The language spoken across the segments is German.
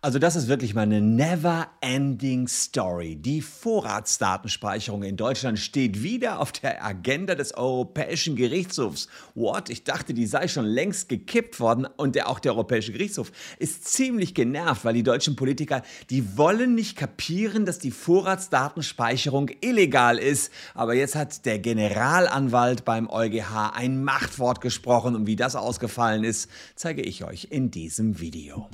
Also das ist wirklich mal eine never-ending Story. Die Vorratsdatenspeicherung in Deutschland steht wieder auf der Agenda des Europäischen Gerichtshofs. What? Ich dachte, die sei schon längst gekippt worden und der, auch der Europäische Gerichtshof ist ziemlich genervt, weil die deutschen Politiker, die wollen nicht kapieren, dass die Vorratsdatenspeicherung illegal ist. Aber jetzt hat der Generalanwalt beim EuGH ein Machtwort gesprochen und wie das ausgefallen ist, zeige ich euch in diesem Video.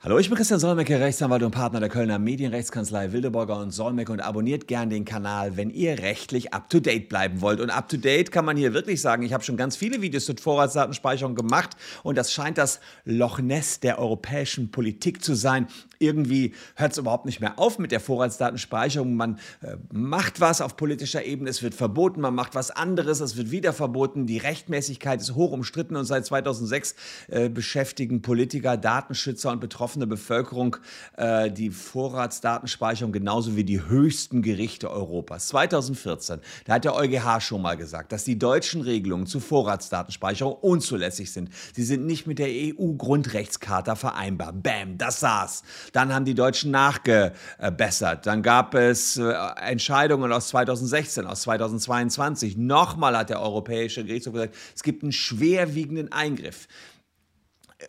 Hallo, ich bin Christian Solmecke, Rechtsanwalt und Partner der Kölner Medienrechtskanzlei Wildeborger und Solmecke und abonniert gern den Kanal, wenn ihr rechtlich up-to-date bleiben wollt. Und up-to-date kann man hier wirklich sagen, ich habe schon ganz viele Videos zur Vorratsdatenspeicherung gemacht und das scheint das Loch Ness der europäischen Politik zu sein. Irgendwie hört es überhaupt nicht mehr auf mit der Vorratsdatenspeicherung. Man äh, macht was auf politischer Ebene, es wird verboten, man macht was anderes, es wird wieder verboten. Die Rechtmäßigkeit ist hoch umstritten und seit 2006 äh, beschäftigen Politiker, Datenschützer und Betroffene betroffene Bevölkerung äh, die Vorratsdatenspeicherung genauso wie die höchsten Gerichte Europas. 2014, da hat der EuGH schon mal gesagt, dass die deutschen Regelungen zu Vorratsdatenspeicherung unzulässig sind. Sie sind nicht mit der EU-Grundrechtscharta vereinbar. Bam, das saß. Dann haben die Deutschen nachgebessert. Dann gab es äh, Entscheidungen aus 2016, aus 2022. Nochmal hat der Europäische Gerichtshof gesagt, es gibt einen schwerwiegenden Eingriff.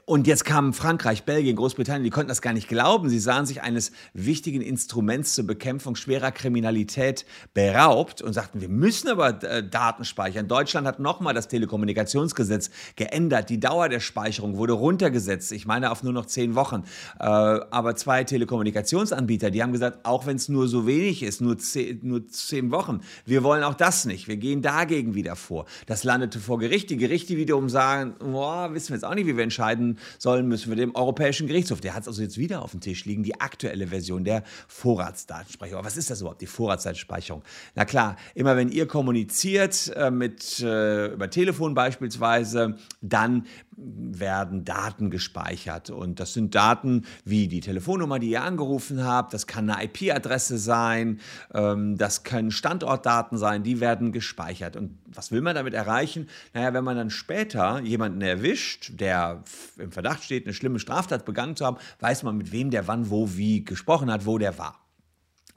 Und jetzt kamen Frankreich, Belgien, Großbritannien, die konnten das gar nicht glauben. Sie sahen sich eines wichtigen Instruments zur Bekämpfung schwerer Kriminalität beraubt und sagten, wir müssen aber äh, Daten speichern. Deutschland hat nochmal das Telekommunikationsgesetz geändert. Die Dauer der Speicherung wurde runtergesetzt. Ich meine auf nur noch zehn Wochen. Äh, aber zwei Telekommunikationsanbieter, die haben gesagt, auch wenn es nur so wenig ist, nur zehn, nur zehn Wochen, wir wollen auch das nicht. Wir gehen dagegen wieder vor. Das landete vor Gericht. Die Gerichte wiederum sagen, boah, wissen wir jetzt auch nicht, wie wir entscheiden entscheiden sollen, müssen wir dem Europäischen Gerichtshof. Der hat es also jetzt wieder auf dem Tisch liegen, die aktuelle Version der Vorratsdatenspeicherung. Aber was ist das überhaupt, die Vorratsdatenspeicherung? Na klar, immer wenn ihr kommuniziert äh, mit, äh, über Telefon beispielsweise, dann werden Daten gespeichert. Und das sind Daten wie die Telefonnummer, die ihr angerufen habt. Das kann eine IP-Adresse sein. Ähm, das können Standortdaten sein. Die werden gespeichert. Und was will man damit erreichen? Naja, wenn man dann später jemanden erwischt, der im Verdacht steht, eine schlimme Straftat begangen zu haben, weiß man, mit wem der wann, wo, wie gesprochen hat, wo der war.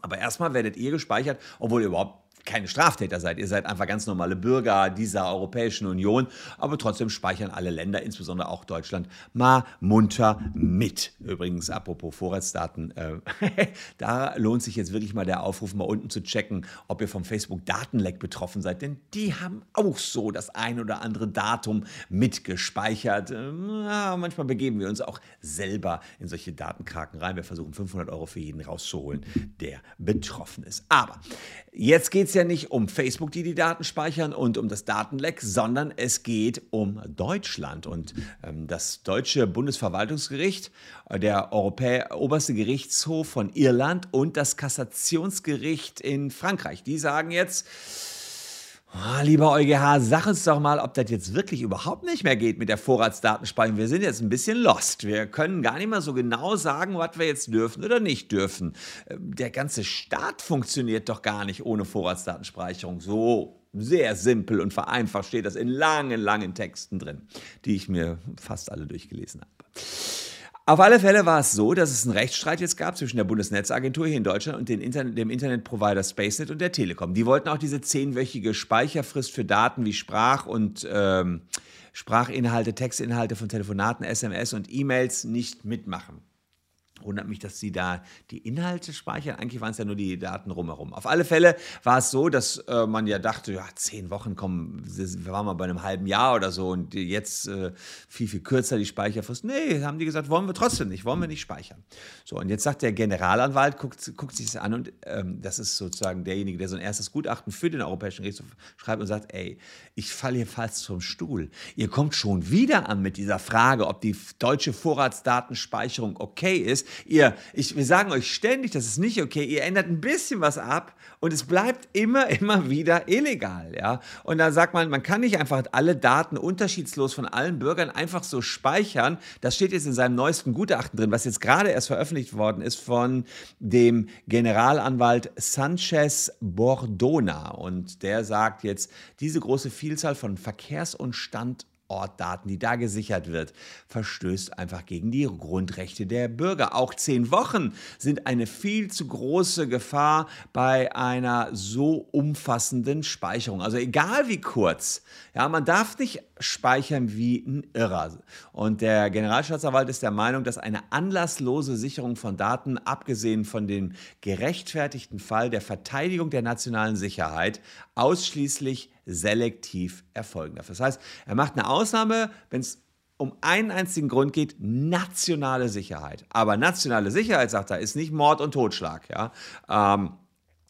Aber erstmal werdet ihr gespeichert, obwohl ihr überhaupt keine Straftäter seid. Ihr seid einfach ganz normale Bürger dieser Europäischen Union, aber trotzdem speichern alle Länder, insbesondere auch Deutschland, mal munter mit. Übrigens, apropos Vorratsdaten, äh, da lohnt sich jetzt wirklich mal der Aufruf, mal unten zu checken, ob ihr vom Facebook-Datenleck betroffen seid, denn die haben auch so das ein oder andere Datum mitgespeichert. Ähm, ja, manchmal begeben wir uns auch selber in solche Datenkraken rein. Wir versuchen 500 Euro für jeden rauszuholen, der betroffen ist. Aber jetzt geht es ja nicht um Facebook, die die Daten speichern und um das Datenleck, sondern es geht um Deutschland. Und ähm, das deutsche Bundesverwaltungsgericht, äh, der Europä oberste Gerichtshof von Irland und das Kassationsgericht in Frankreich, die sagen jetzt, Oh, lieber EuGH, sag uns doch mal, ob das jetzt wirklich überhaupt nicht mehr geht mit der Vorratsdatenspeicherung. Wir sind jetzt ein bisschen lost. Wir können gar nicht mehr so genau sagen, was wir jetzt dürfen oder nicht dürfen. Ähm, der ganze Staat funktioniert doch gar nicht ohne Vorratsdatenspeicherung. So sehr simpel und vereinfacht steht das in langen, langen Texten drin, die ich mir fast alle durchgelesen habe. Auf alle Fälle war es so, dass es einen Rechtsstreit jetzt gab zwischen der Bundesnetzagentur hier in Deutschland und Internet, dem Internetprovider SpaceNet und der Telekom. Die wollten auch diese zehnwöchige Speicherfrist für Daten wie Sprach- und ähm, Sprachinhalte, Textinhalte von Telefonaten, SMS und E-Mails nicht mitmachen. Wundert mich, dass sie da die Inhalte speichern. Eigentlich waren es ja nur die Daten rumherum. Auf alle Fälle war es so, dass äh, man ja dachte, ja, zehn Wochen kommen, wir waren mal bei einem halben Jahr oder so und jetzt äh, viel, viel kürzer die Speicherfrist. Nee, haben die gesagt, wollen wir trotzdem nicht, wollen wir nicht speichern. So, und jetzt sagt der Generalanwalt, guckt, guckt sich das an und ähm, das ist sozusagen derjenige, der so ein erstes Gutachten für den Europäischen Gerichtshof schreibt und sagt, ey, ich falle hier fast vom Stuhl. Ihr kommt schon wieder an mit dieser Frage, ob die deutsche Vorratsdatenspeicherung okay ist Ihr, ich, wir sagen euch ständig, das ist nicht okay. Ihr ändert ein bisschen was ab und es bleibt immer, immer wieder illegal. Ja? Und da sagt man, man kann nicht einfach alle Daten unterschiedslos von allen Bürgern einfach so speichern. Das steht jetzt in seinem neuesten Gutachten drin, was jetzt gerade erst veröffentlicht worden ist von dem Generalanwalt Sanchez Bordona. Und der sagt jetzt, diese große Vielzahl von Verkehrs- und Stand- Ortdaten, die da gesichert wird, verstößt einfach gegen die Grundrechte der Bürger. Auch zehn Wochen sind eine viel zu große Gefahr bei einer so umfassenden Speicherung. Also egal wie kurz, ja, man darf nicht speichern wie ein Irrer. Und der Generalstaatsanwalt ist der Meinung, dass eine anlasslose Sicherung von Daten, abgesehen von dem gerechtfertigten Fall der Verteidigung der nationalen Sicherheit, ausschließlich selektiv erfolgen darf. Das heißt, er macht eine Ausnahme, wenn es um einen einzigen Grund geht, nationale Sicherheit. Aber nationale Sicherheit, sagt er, ist nicht Mord und Totschlag. Ja? Ähm,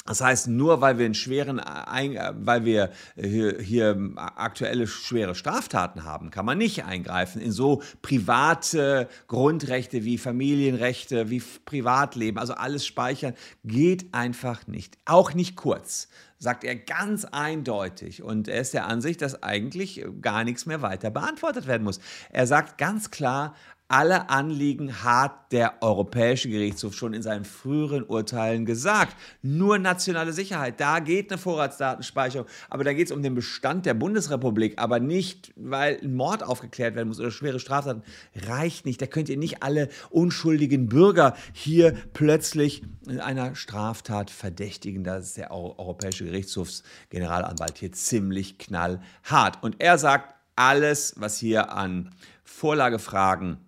das heißt, nur weil wir einen schweren, äh, weil wir hier, hier, aktuelle schwere Straftaten haben, kann man nicht eingreifen in so private Grundrechte wie Familienrechte, wie Privatleben, also alles speichern, geht einfach nicht. Auch nicht kurz, sagt er ganz eindeutig. Und er ist der Ansicht, dass eigentlich gar nichts mehr weiter beantwortet werden muss. Er sagt ganz klar, alle Anliegen hat der Europäische Gerichtshof schon in seinen früheren Urteilen gesagt. Nur nationale Sicherheit, da geht eine Vorratsdatenspeicherung, aber da geht es um den Bestand der Bundesrepublik, aber nicht, weil ein Mord aufgeklärt werden muss oder schwere Straftaten. Reicht nicht. Da könnt ihr nicht alle unschuldigen Bürger hier plötzlich in einer Straftat verdächtigen. Das ist der Europäische Gerichtshofsgeneralanwalt hier ziemlich knallhart. Und er sagt, alles, was hier an Vorlagefragen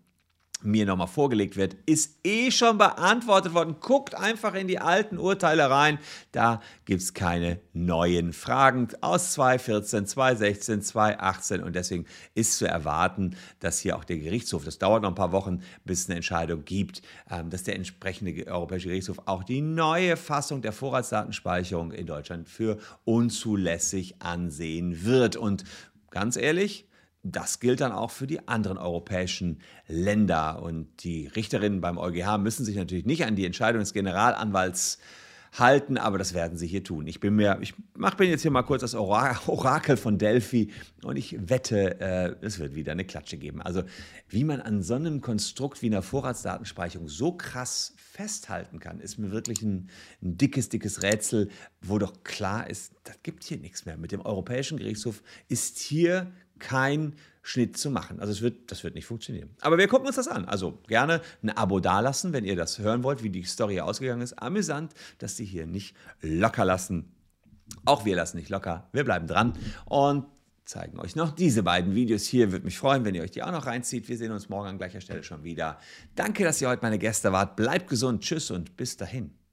mir nochmal vorgelegt wird, ist eh schon beantwortet worden. Guckt einfach in die alten Urteile rein. Da gibt es keine neuen Fragen aus 2014, 2016, 2018 und deswegen ist zu erwarten, dass hier auch der Gerichtshof, das dauert noch ein paar Wochen, bis es eine Entscheidung gibt, ähm, dass der entsprechende Europäische Gerichtshof auch die neue Fassung der Vorratsdatenspeicherung in Deutschland für unzulässig ansehen wird. Und ganz ehrlich, das gilt dann auch für die anderen europäischen Länder. Und die Richterinnen beim EuGH müssen sich natürlich nicht an die Entscheidung des Generalanwalts halten, aber das werden sie hier tun. Ich bin mir, ich mach, bin jetzt hier mal kurz das Orakel von Delphi und ich wette, äh, es wird wieder eine Klatsche geben. Also wie man an so einem Konstrukt wie einer Vorratsdatenspeicherung so krass festhalten kann, ist mir wirklich ein, ein dickes, dickes Rätsel, wo doch klar ist, das gibt hier nichts mehr. Mit dem Europäischen Gerichtshof ist hier kein Schnitt zu machen. Also es wird, das wird nicht funktionieren. Aber wir gucken uns das an. Also gerne ein Abo dalassen, wenn ihr das hören wollt, wie die Story ausgegangen ist. Amüsant, dass sie hier nicht locker lassen. Auch wir lassen nicht locker. Wir bleiben dran und zeigen euch noch diese beiden Videos hier. Würde mich freuen, wenn ihr euch die auch noch reinzieht. Wir sehen uns morgen an gleicher Stelle schon wieder. Danke, dass ihr heute meine Gäste wart. Bleibt gesund. Tschüss und bis dahin.